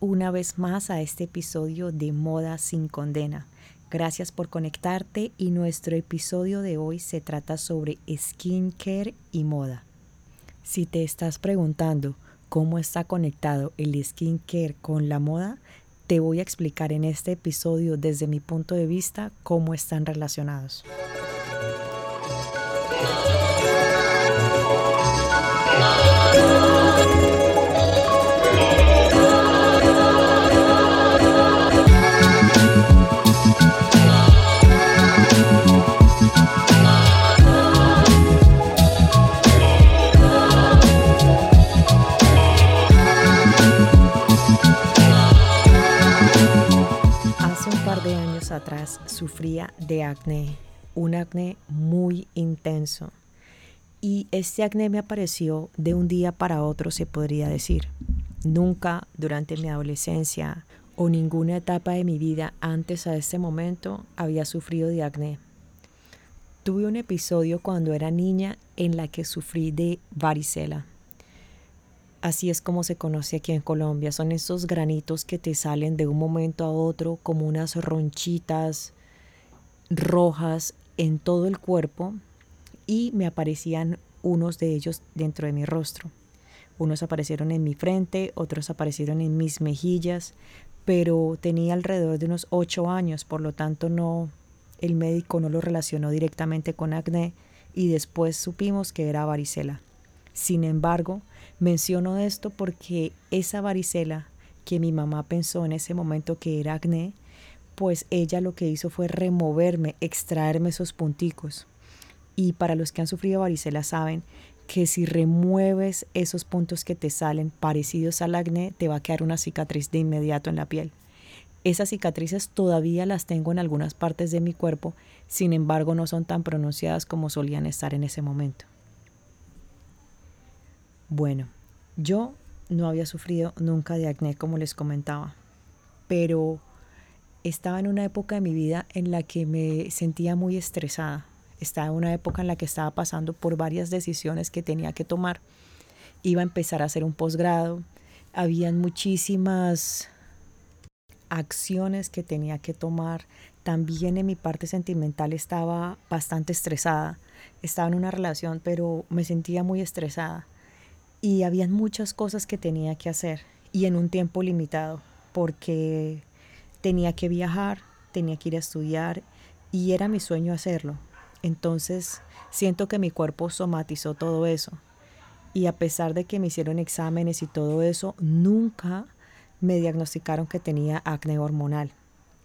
una vez más a este episodio de Moda sin Condena. Gracias por conectarte y nuestro episodio de hoy se trata sobre skincare y moda. Si te estás preguntando cómo está conectado el skincare con la moda, te voy a explicar en este episodio desde mi punto de vista cómo están relacionados. Sufría de acné, un acné muy intenso. Y este acné me apareció de un día para otro, se podría decir. Nunca durante mi adolescencia o ninguna etapa de mi vida antes a este momento había sufrido de acné. Tuve un episodio cuando era niña en la que sufrí de varicela. Así es como se conoce aquí en Colombia. Son esos granitos que te salen de un momento a otro como unas ronchitas rojas en todo el cuerpo y me aparecían unos de ellos dentro de mi rostro. Unos aparecieron en mi frente, otros aparecieron en mis mejillas, pero tenía alrededor de unos 8 años, por lo tanto no, el médico no lo relacionó directamente con acné y después supimos que era varicela. Sin embargo, Menciono esto porque esa varicela que mi mamá pensó en ese momento que era acné, pues ella lo que hizo fue removerme, extraerme esos punticos. Y para los que han sufrido varicela saben que si remueves esos puntos que te salen parecidos al acné, te va a quedar una cicatriz de inmediato en la piel. Esas cicatrices todavía las tengo en algunas partes de mi cuerpo, sin embargo no son tan pronunciadas como solían estar en ese momento. Bueno, yo no había sufrido nunca de acné como les comentaba, pero estaba en una época de mi vida en la que me sentía muy estresada. Estaba en una época en la que estaba pasando por varias decisiones que tenía que tomar. Iba a empezar a hacer un posgrado, habían muchísimas acciones que tenía que tomar. También en mi parte sentimental estaba bastante estresada. Estaba en una relación, pero me sentía muy estresada y habían muchas cosas que tenía que hacer y en un tiempo limitado porque tenía que viajar, tenía que ir a estudiar y era mi sueño hacerlo. Entonces siento que mi cuerpo somatizó todo eso. Y a pesar de que me hicieron exámenes y todo eso, nunca me diagnosticaron que tenía acné hormonal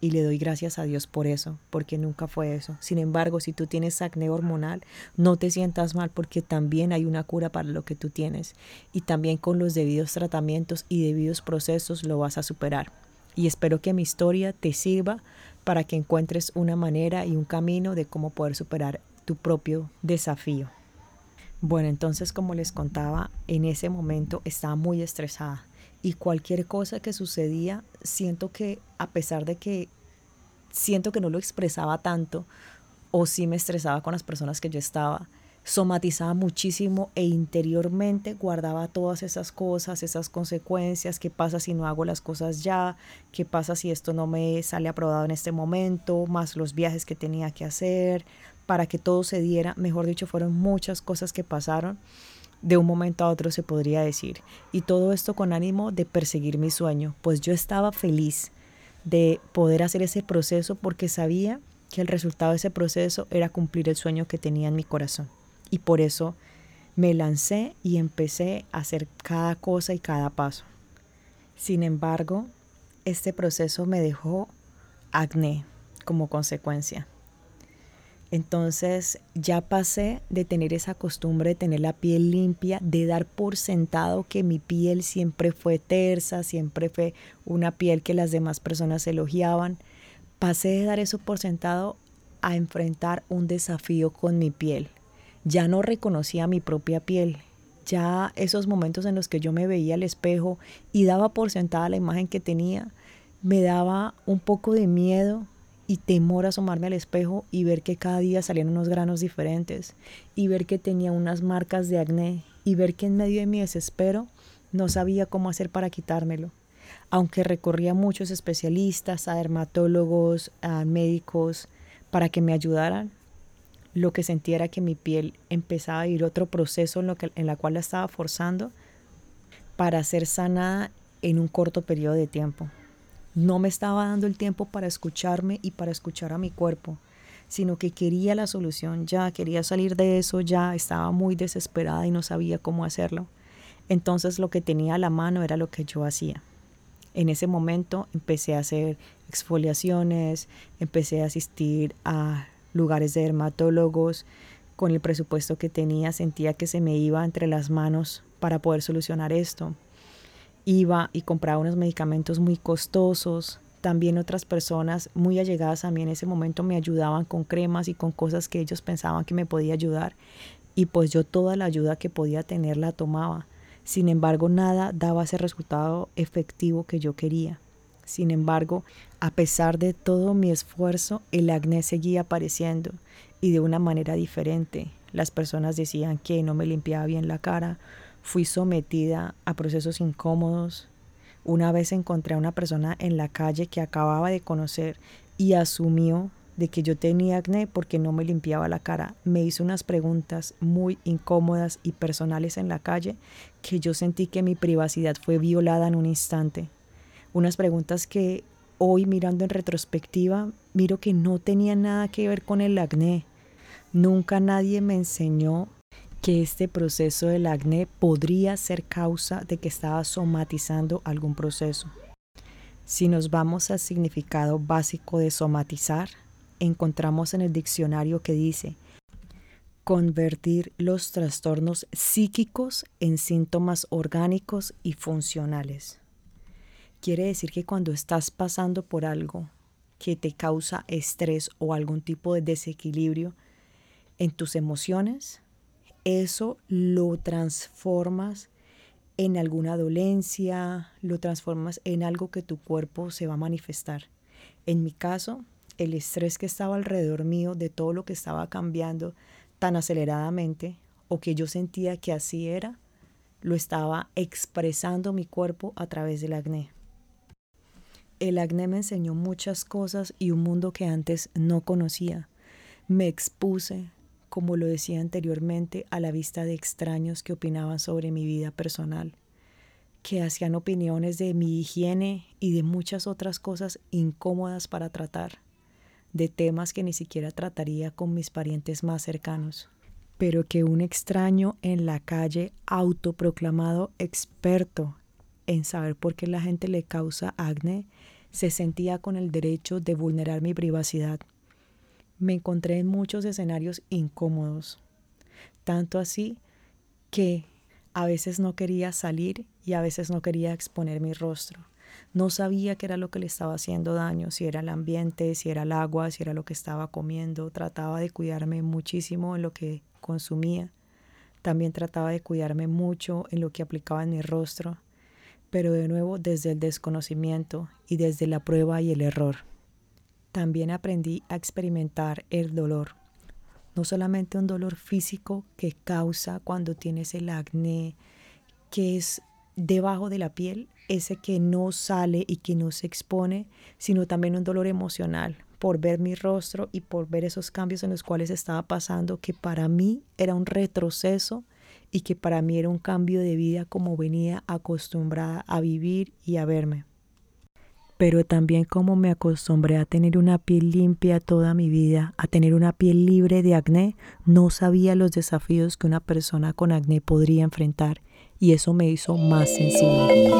y le doy gracias a Dios por eso, porque nunca fue eso. Sin embargo, si tú tienes acné hormonal, no te sientas mal porque también hay una cura para lo que tú tienes y también con los debidos tratamientos y debidos procesos lo vas a superar. Y espero que mi historia te sirva para que encuentres una manera y un camino de cómo poder superar tu propio desafío. Bueno, entonces como les contaba, en ese momento estaba muy estresada y cualquier cosa que sucedía, siento que a pesar de que siento que no lo expresaba tanto o sí me estresaba con las personas que yo estaba, somatizaba muchísimo e interiormente guardaba todas esas cosas, esas consecuencias, qué pasa si no hago las cosas ya, qué pasa si esto no me sale aprobado en este momento, más los viajes que tenía que hacer, para que todo se diera, mejor dicho, fueron muchas cosas que pasaron. De un momento a otro se podría decir. Y todo esto con ánimo de perseguir mi sueño, pues yo estaba feliz de poder hacer ese proceso porque sabía que el resultado de ese proceso era cumplir el sueño que tenía en mi corazón. Y por eso me lancé y empecé a hacer cada cosa y cada paso. Sin embargo, este proceso me dejó acné como consecuencia. Entonces ya pasé de tener esa costumbre de tener la piel limpia, de dar por sentado que mi piel siempre fue tersa, siempre fue una piel que las demás personas elogiaban. Pasé de dar eso por sentado a enfrentar un desafío con mi piel. Ya no reconocía mi propia piel. Ya esos momentos en los que yo me veía al espejo y daba por sentada la imagen que tenía, me daba un poco de miedo y temor asomarme al espejo y ver que cada día salían unos granos diferentes y ver que tenía unas marcas de acné y ver que en medio de mi desespero no sabía cómo hacer para quitármelo. aunque recorría a muchos especialistas, a dermatólogos, a médicos, para que me ayudaran, lo que sentía era que mi piel empezaba a ir otro proceso en, lo que, en la cual la estaba forzando para ser sanada en un corto periodo de tiempo. No me estaba dando el tiempo para escucharme y para escuchar a mi cuerpo, sino que quería la solución ya, quería salir de eso ya, estaba muy desesperada y no sabía cómo hacerlo. Entonces lo que tenía a la mano era lo que yo hacía. En ese momento empecé a hacer exfoliaciones, empecé a asistir a lugares de dermatólogos. Con el presupuesto que tenía sentía que se me iba entre las manos para poder solucionar esto. Iba y compraba unos medicamentos muy costosos. También otras personas muy allegadas a mí en ese momento me ayudaban con cremas y con cosas que ellos pensaban que me podía ayudar. Y pues yo toda la ayuda que podía tener la tomaba. Sin embargo, nada daba ese resultado efectivo que yo quería. Sin embargo, a pesar de todo mi esfuerzo, el acné seguía apareciendo y de una manera diferente. Las personas decían que no me limpiaba bien la cara, fui sometida a procesos incómodos. Una vez encontré a una persona en la calle que acababa de conocer y asumió de que yo tenía acné porque no me limpiaba la cara. Me hizo unas preguntas muy incómodas y personales en la calle que yo sentí que mi privacidad fue violada en un instante unas preguntas que hoy mirando en retrospectiva, miro que no tenían nada que ver con el acné. Nunca nadie me enseñó que este proceso del acné podría ser causa de que estaba somatizando algún proceso. Si nos vamos al significado básico de somatizar, encontramos en el diccionario que dice convertir los trastornos psíquicos en síntomas orgánicos y funcionales. Quiere decir que cuando estás pasando por algo que te causa estrés o algún tipo de desequilibrio en tus emociones, eso lo transformas en alguna dolencia, lo transformas en algo que tu cuerpo se va a manifestar. En mi caso, el estrés que estaba alrededor mío de todo lo que estaba cambiando tan aceleradamente o que yo sentía que así era, lo estaba expresando mi cuerpo a través del acné. El acné me enseñó muchas cosas y un mundo que antes no conocía. Me expuse, como lo decía anteriormente, a la vista de extraños que opinaban sobre mi vida personal, que hacían opiniones de mi higiene y de muchas otras cosas incómodas para tratar, de temas que ni siquiera trataría con mis parientes más cercanos, pero que un extraño en la calle autoproclamado experto en saber por qué la gente le causa acné, se sentía con el derecho de vulnerar mi privacidad. Me encontré en muchos escenarios incómodos, tanto así que a veces no quería salir y a veces no quería exponer mi rostro. No sabía qué era lo que le estaba haciendo daño, si era el ambiente, si era el agua, si era lo que estaba comiendo. Trataba de cuidarme muchísimo en lo que consumía. También trataba de cuidarme mucho en lo que aplicaba en mi rostro pero de nuevo desde el desconocimiento y desde la prueba y el error. También aprendí a experimentar el dolor, no solamente un dolor físico que causa cuando tienes el acné, que es debajo de la piel, ese que no sale y que no se expone, sino también un dolor emocional por ver mi rostro y por ver esos cambios en los cuales estaba pasando, que para mí era un retroceso y que para mí era un cambio de vida como venía acostumbrada a vivir y a verme. Pero también como me acostumbré a tener una piel limpia toda mi vida, a tener una piel libre de acné, no sabía los desafíos que una persona con acné podría enfrentar y eso me hizo más sensible.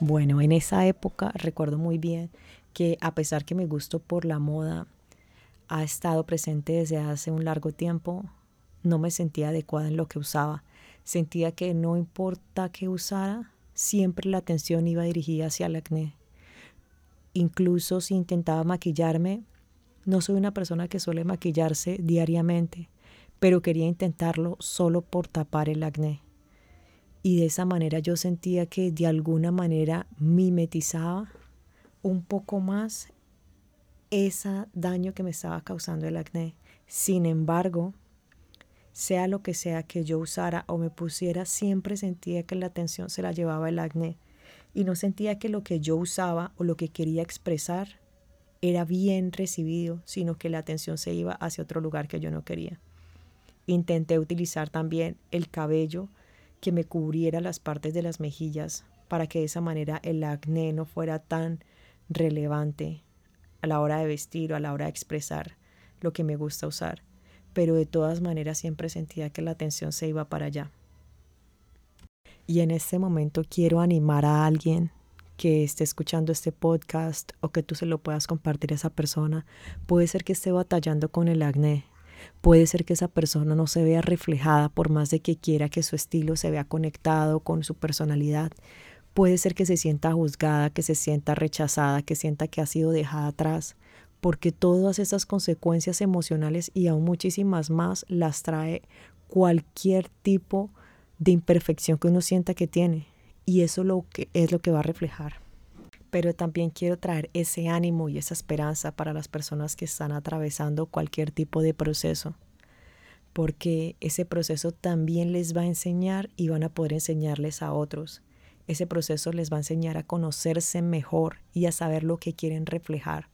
Bueno, en esa época recuerdo muy bien que a pesar que mi gusto por la moda ha estado presente desde hace un largo tiempo, no me sentía adecuada en lo que usaba. Sentía que no importa qué usara, siempre la atención iba dirigida hacia el acné. Incluso si intentaba maquillarme, no soy una persona que suele maquillarse diariamente, pero quería intentarlo solo por tapar el acné. Y de esa manera yo sentía que de alguna manera mimetizaba un poco más ese daño que me estaba causando el acné. Sin embargo, sea lo que sea que yo usara o me pusiera, siempre sentía que la atención se la llevaba el acné y no sentía que lo que yo usaba o lo que quería expresar era bien recibido, sino que la atención se iba hacia otro lugar que yo no quería. Intenté utilizar también el cabello que me cubriera las partes de las mejillas para que de esa manera el acné no fuera tan relevante a la hora de vestir o a la hora de expresar lo que me gusta usar. Pero de todas maneras siempre sentía que la atención se iba para allá. Y en este momento quiero animar a alguien que esté escuchando este podcast o que tú se lo puedas compartir a esa persona. Puede ser que esté batallando con el acné. Puede ser que esa persona no se vea reflejada por más de que quiera que su estilo se vea conectado con su personalidad. Puede ser que se sienta juzgada, que se sienta rechazada, que sienta que ha sido dejada atrás, porque todas esas consecuencias emocionales y aún muchísimas más las trae cualquier tipo de imperfección que uno sienta que tiene y eso es lo que va a reflejar. Pero también quiero traer ese ánimo y esa esperanza para las personas que están atravesando cualquier tipo de proceso, porque ese proceso también les va a enseñar y van a poder enseñarles a otros. Ese proceso les va a enseñar a conocerse mejor y a saber lo que quieren reflejar.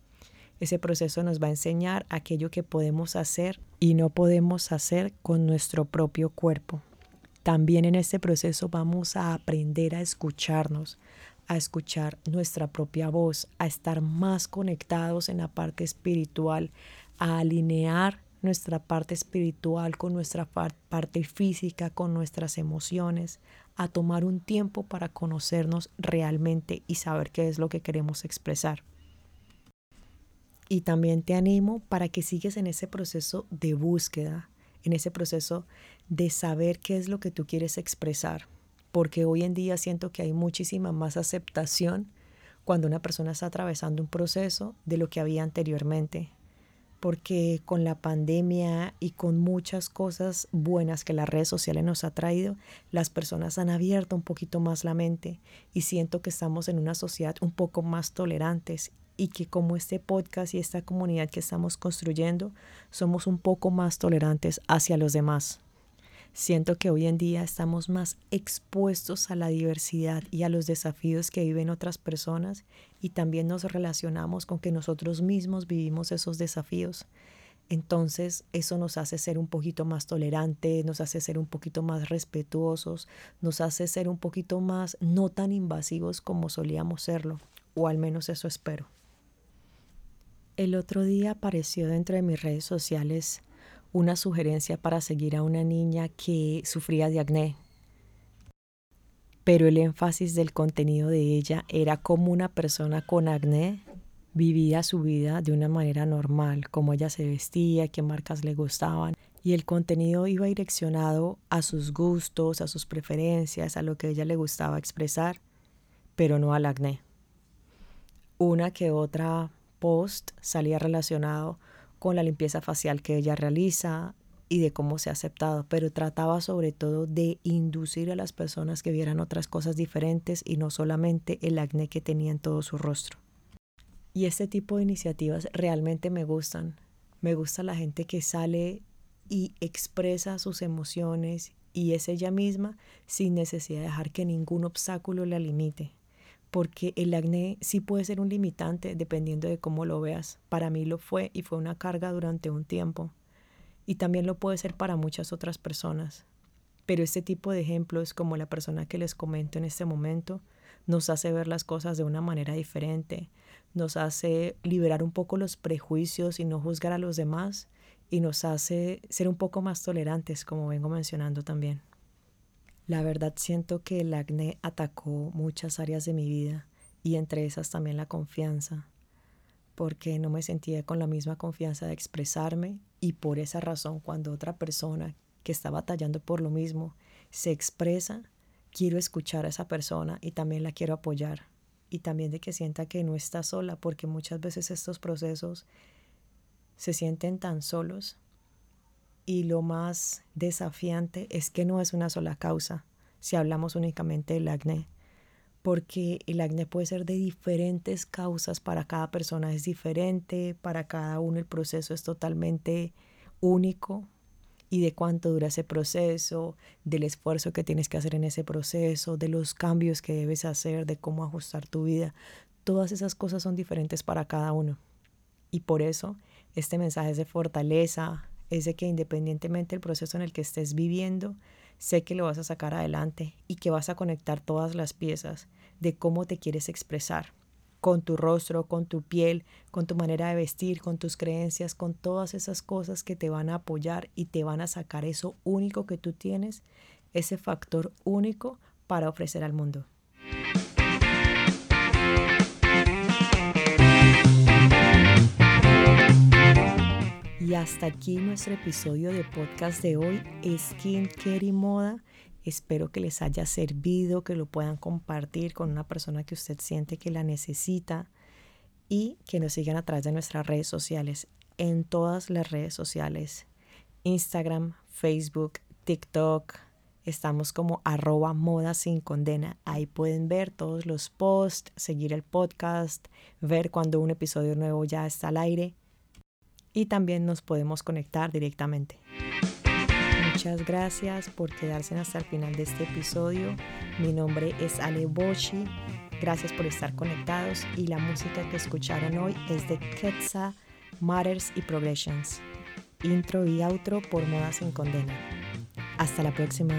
Ese proceso nos va a enseñar aquello que podemos hacer y no podemos hacer con nuestro propio cuerpo. También en este proceso vamos a aprender a escucharnos, a escuchar nuestra propia voz, a estar más conectados en la parte espiritual, a alinear nuestra parte espiritual con nuestra parte física, con nuestras emociones, a tomar un tiempo para conocernos realmente y saber qué es lo que queremos expresar. Y también te animo para que sigas en ese proceso de búsqueda, en ese proceso de saber qué es lo que tú quieres expresar, porque hoy en día siento que hay muchísima más aceptación cuando una persona está atravesando un proceso de lo que había anteriormente, porque con la pandemia y con muchas cosas buenas que las redes sociales nos ha traído, las personas han abierto un poquito más la mente y siento que estamos en una sociedad un poco más tolerantes y que como este podcast y esta comunidad que estamos construyendo, somos un poco más tolerantes hacia los demás. Siento que hoy en día estamos más expuestos a la diversidad y a los desafíos que viven otras personas y también nos relacionamos con que nosotros mismos vivimos esos desafíos. Entonces eso nos hace ser un poquito más tolerantes, nos hace ser un poquito más respetuosos, nos hace ser un poquito más no tan invasivos como solíamos serlo, o al menos eso espero. El otro día apareció dentro de mis redes sociales una sugerencia para seguir a una niña que sufría de acné. Pero el énfasis del contenido de ella era cómo una persona con acné vivía su vida de una manera normal, cómo ella se vestía, qué marcas le gustaban. Y el contenido iba direccionado a sus gustos, a sus preferencias, a lo que ella le gustaba expresar, pero no al acné. Una que otra post salía relacionado con la limpieza facial que ella realiza y de cómo se ha aceptado, pero trataba sobre todo de inducir a las personas que vieran otras cosas diferentes y no solamente el acné que tenía en todo su rostro. Y este tipo de iniciativas realmente me gustan. Me gusta la gente que sale y expresa sus emociones y es ella misma sin necesidad de dejar que ningún obstáculo la limite porque el acné sí puede ser un limitante dependiendo de cómo lo veas. Para mí lo fue y fue una carga durante un tiempo. Y también lo puede ser para muchas otras personas. Pero este tipo de ejemplos, como la persona que les comento en este momento, nos hace ver las cosas de una manera diferente, nos hace liberar un poco los prejuicios y no juzgar a los demás y nos hace ser un poco más tolerantes, como vengo mencionando también. La verdad siento que el acné atacó muchas áreas de mi vida y entre esas también la confianza, porque no me sentía con la misma confianza de expresarme y por esa razón cuando otra persona que está batallando por lo mismo, se expresa, quiero escuchar a esa persona y también la quiero apoyar. Y también de que sienta que no está sola, porque muchas veces estos procesos se sienten tan solos. Y lo más desafiante es que no es una sola causa, si hablamos únicamente del acné, porque el acné puede ser de diferentes causas, para cada persona es diferente, para cada uno el proceso es totalmente único, y de cuánto dura ese proceso, del esfuerzo que tienes que hacer en ese proceso, de los cambios que debes hacer, de cómo ajustar tu vida. Todas esas cosas son diferentes para cada uno. Y por eso este mensaje es de fortaleza, es de que independientemente del proceso en el que estés viviendo, sé que lo vas a sacar adelante y que vas a conectar todas las piezas de cómo te quieres expresar con tu rostro, con tu piel, con tu manera de vestir, con tus creencias, con todas esas cosas que te van a apoyar y te van a sacar eso único que tú tienes, ese factor único para ofrecer al mundo. Y hasta aquí nuestro episodio de podcast de hoy, Skin Care y Moda. Espero que les haya servido, que lo puedan compartir con una persona que usted siente que la necesita y que nos sigan a través de nuestras redes sociales, en todas las redes sociales, Instagram, Facebook, TikTok. Estamos como arroba moda sin condena. Ahí pueden ver todos los posts, seguir el podcast, ver cuando un episodio nuevo ya está al aire y también nos podemos conectar directamente. Muchas gracias por quedarse hasta el final de este episodio. Mi nombre es Ale Boshi. Gracias por estar conectados y la música que escucharon hoy es de Ketsa, Matters y Progressions. Intro y outro por Moda sin Condena. Hasta la próxima.